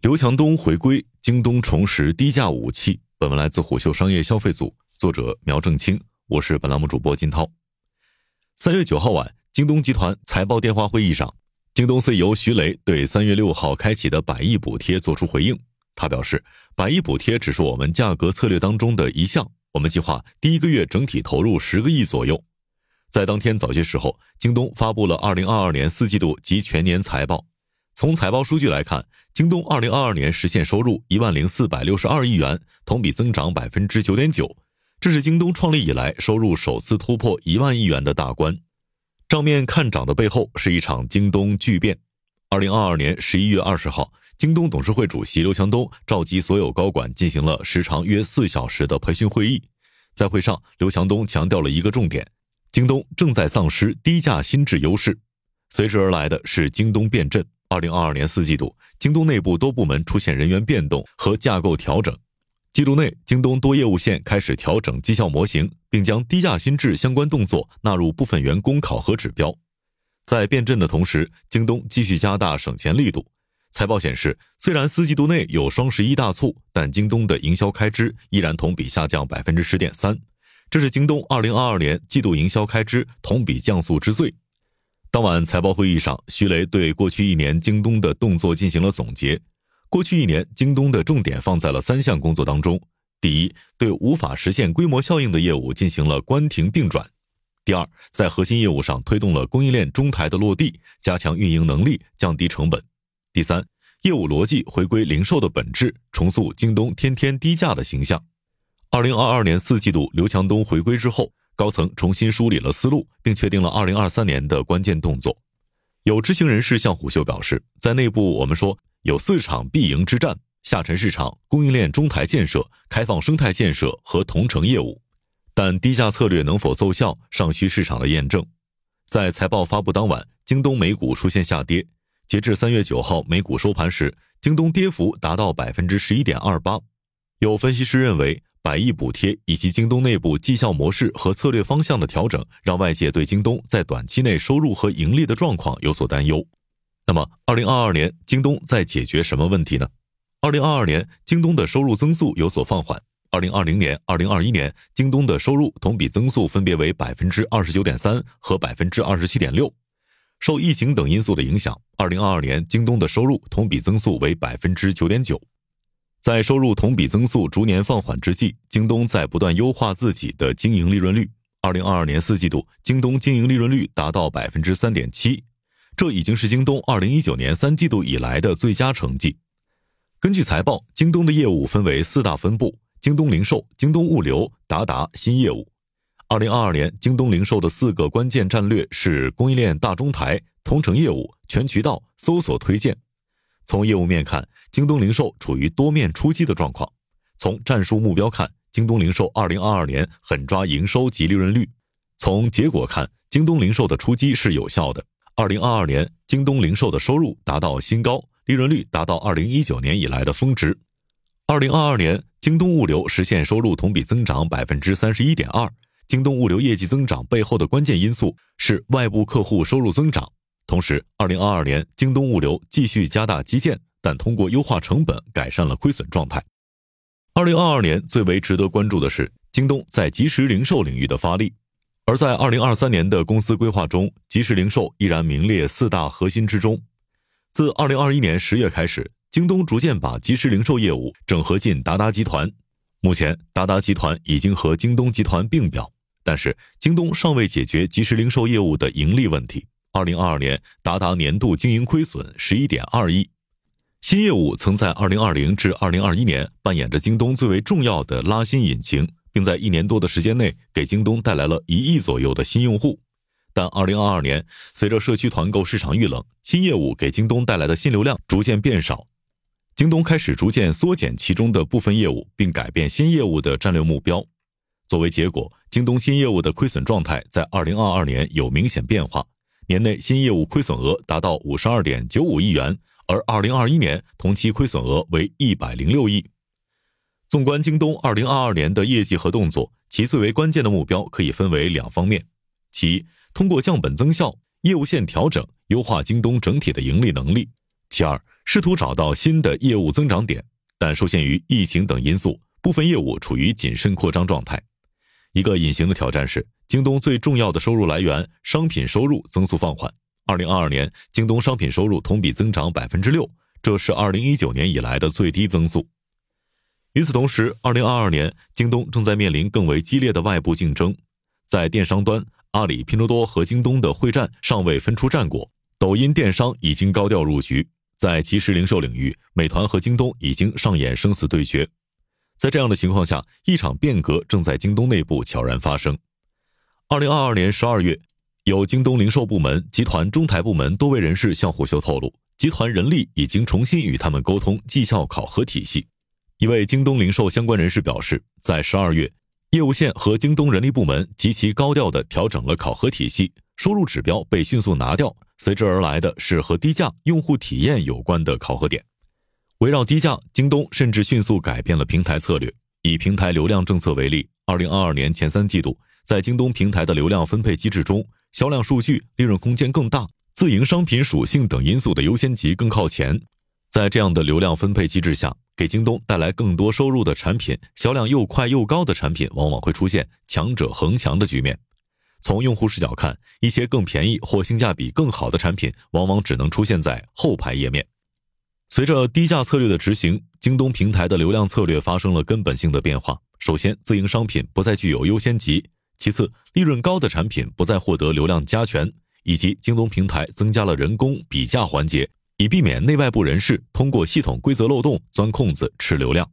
刘强东回归，京东重拾低价武器。本文来自虎嗅商业消费组，作者苗正清，我是本栏目主播金涛。三月九号晚，京东集团财报电话会议上，京东 CEO 徐雷对三月六号开启的百亿补贴作出回应。他表示，百亿补贴只是我们价格策略当中的一项，我们计划第一个月整体投入十个亿左右。在当天早些时候，京东发布了二零二二年四季度及全年财报。从财报数据来看，京东二零二二年实现收入一万零四百六十二亿元，同比增长百分之九点九，这是京东创立以来收入首次突破一万亿元的大关。账面看涨的背后是一场京东巨变。二零二二年十一月二十号，京东董事会主席刘强东召集所有高管进行了时长约四小时的培训会议。在会上，刘强东强调了一个重点：京东正在丧失低价心智优势。随之而来的是京东变阵。二零二二年四季度，京东内部多部门出现人员变动和架构调整。季度内，京东多业务线开始调整绩效模型，并将低价心智相关动作纳入部分员工考核指标。在变阵的同时，京东继续加大省钱力度。财报显示，虽然四季度内有双十一大促，但京东的营销开支依然同比下降百分之十点三，这是京东二零二二年季度营销开支同比降速之最。当晚财报会议上，徐雷对过去一年京东的动作进行了总结。过去一年，京东的重点放在了三项工作当中：第一，对无法实现规模效应的业务进行了关停并转；第二，在核心业务上推动了供应链中台的落地，加强运营能力，降低成本；第三，业务逻辑回归零售的本质，重塑京东天天低价的形象。二零二二年四季度，刘强东回归之后。高层重新梳理了思路，并确定了二零二三年的关键动作。有知情人士向虎嗅表示，在内部我们说有四场必赢之战：下沉市场、供应链中台建设、开放生态建设和同城业务。但低价策略能否奏效，尚需市场的验证。在财报发布当晚，京东美股出现下跌。截至三月九号美股收盘时，京东跌幅达到百分之十一点二八。有分析师认为。百亿补贴以及京东内部绩效模式和策略方向的调整，让外界对京东在短期内收入和盈利的状况有所担忧。那么，二零二二年京东在解决什么问题呢？二零二二年京东的收入增速有所放缓。二零二零年、二零二一年，京东的收入同比增速分别为百分之二十九点三和百分之二十七点六。受疫情等因素的影响，二零二二年京东的收入同比增速为百分之九点九。在收入同比增速逐年放缓之际，京东在不断优化自己的经营利润率。二零二二年四季度，京东经营利润率达到百分之三点七，这已经是京东二零一九年三季度以来的最佳成绩。根据财报，京东的业务分为四大分部：京东零售、京东物流、达达新业务。二零二二年，京东零售的四个关键战略是供应链大中台、同城业务、全渠道、搜索推荐。从业务面看，京东零售处于多面出击的状况。从战术目标看，京东零售2022年狠抓营收及利润率；从结果看，京东零售的出击是有效的。2022年，京东零售的收入达到新高，利润率达到2019年以来的峰值。2022年，京东物流实现收入同比增长百分之三十一点二。京东物流业绩增长背后的关键因素是外部客户收入增长。同时，二零二二年，京东物流继续加大基建，但通过优化成本改善了亏损状态。二零二二年最为值得关注的是京东在即时零售领域的发力。而在二零二三年的公司规划中，即时零售依然名列四大核心之中。自二零二一年十月开始，京东逐渐把即时零售业务整合进达达集团。目前，达达集团已经和京东集团并表，但是京东尚未解决即时零售业务的盈利问题。二零二二年，达达年度经营亏损十一点二亿。新业务曾在二零二零至二零二一年扮演着京东最为重要的拉新引擎，并在一年多的时间内给京东带来了一亿左右的新用户。但二零二二年，随着社区团购市场遇冷，新业务给京东带来的新流量逐渐变少，京东开始逐渐缩减其中的部分业务，并改变新业务的战略目标。作为结果，京东新业务的亏损状态在二零二二年有明显变化。年内新业务亏损额达到五十二点九五亿元，而二零二一年同期亏损额为一百零六亿。纵观京东二零二二年的业绩和动作，其最为关键的目标可以分为两方面：其一，通过降本增效、业务线调整，优化京东整体的盈利能力；其二，试图找到新的业务增长点，但受限于疫情等因素，部分业务处于谨慎扩张状态。一个隐形的挑战是，京东最重要的收入来源商品收入增速放缓。二零二二年，京东商品收入同比增长百分之六，这是二零一九年以来的最低增速。与此同时，二零二二年，京东正在面临更为激烈的外部竞争。在电商端，阿里、拼多多和京东的会战尚未分出战果，抖音电商已经高调入局。在即时零售领域，美团和京东已经上演生死对决。在这样的情况下，一场变革正在京东内部悄然发生。二零二二年十二月，有京东零售部门、集团中台部门多位人士向虎嗅透露，集团人力已经重新与他们沟通绩效考核体系。一位京东零售相关人士表示，在十二月，业务线和京东人力部门极其高调地调整了考核体系，收入指标被迅速拿掉，随之而来的是和低价用户体验有关的考核点。围绕低价，京东甚至迅速改变了平台策略。以平台流量政策为例，二零二二年前三季度，在京东平台的流量分配机制中，销量数据、利润空间更大，自营商品属性等因素的优先级更靠前。在这样的流量分配机制下，给京东带来更多收入的产品，销量又快又高的产品，往往会出现强者恒强的局面。从用户视角看，一些更便宜或性价比更好的产品，往往只能出现在后排页面。随着低价策略的执行，京东平台的流量策略发生了根本性的变化。首先，自营商品不再具有优先级；其次，利润高的产品不再获得流量加权，以及京东平台增加了人工比价环节。以避免内外部人士通过系统规则漏洞钻空子吃流量。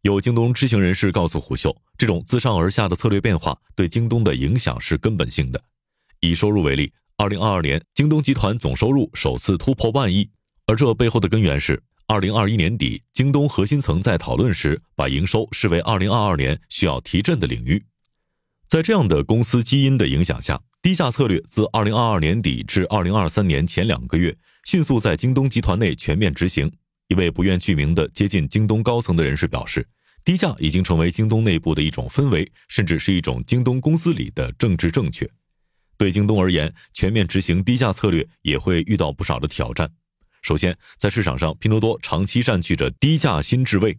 有京东知情人士告诉虎嗅，这种自上而下的策略变化对京东的影响是根本性的。以收入为例，二零二二年京东集团总收入首次突破万亿，而这背后的根源是二零二一年底京东核心层在讨论时把营收视为二零二二年需要提振的领域。在这样的公司基因的影响下，低价策略自二零二二年底至二零二三年前两个月。迅速在京东集团内全面执行。一位不愿具名的接近京东高层的人士表示，低价已经成为京东内部的一种氛围，甚至是一种京东公司里的政治正确。对京东而言，全面执行低价策略也会遇到不少的挑战。首先，在市场上，拼多多长期占据着低价新智位，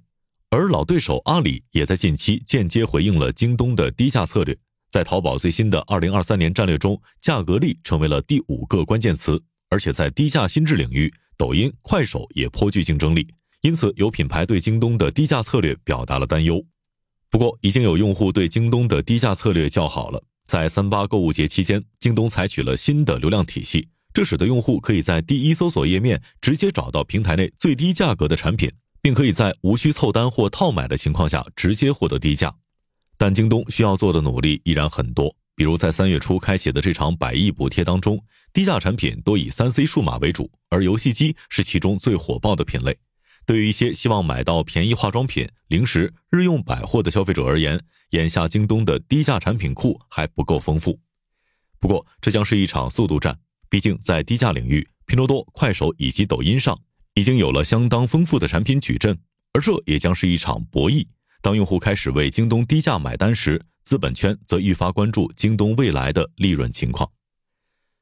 而老对手阿里也在近期间接回应了京东的低价策略。在淘宝最新的二零二三年战略中，价格力成为了第五个关键词。而且在低价心智领域，抖音、快手也颇具竞争力，因此有品牌对京东的低价策略表达了担忧。不过，已经有用户对京东的低价策略叫好了。在三八购物节期间，京东采取了新的流量体系，这使得用户可以在第一搜索页面直接找到平台内最低价格的产品，并可以在无需凑单或套买的情况下直接获得低价。但京东需要做的努力依然很多。比如在三月初开启的这场百亿补贴当中，低价产品多以三 C 数码为主，而游戏机是其中最火爆的品类。对于一些希望买到便宜化妆品、零食、日用百货的消费者而言，眼下京东的低价产品库还不够丰富。不过，这将是一场速度战，毕竟在低价领域，拼多多、快手以及抖音上已经有了相当丰富的产品矩阵，而这也将是一场博弈。当用户开始为京东低价买单时，资本圈则愈发关注京东未来的利润情况。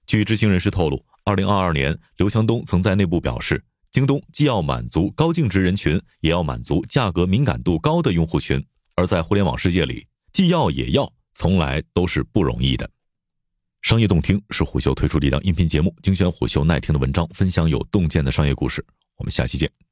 据知情人士透露，二零二二年，刘强东曾在内部表示，京东既要满足高净值人群，也要满足价格敏感度高的用户群。而在互联网世界里，既要也要，从来都是不容易的。商业洞听是虎嗅推出的一档音频节目，精选虎嗅耐听的文章，分享有洞见的商业故事。我们下期见。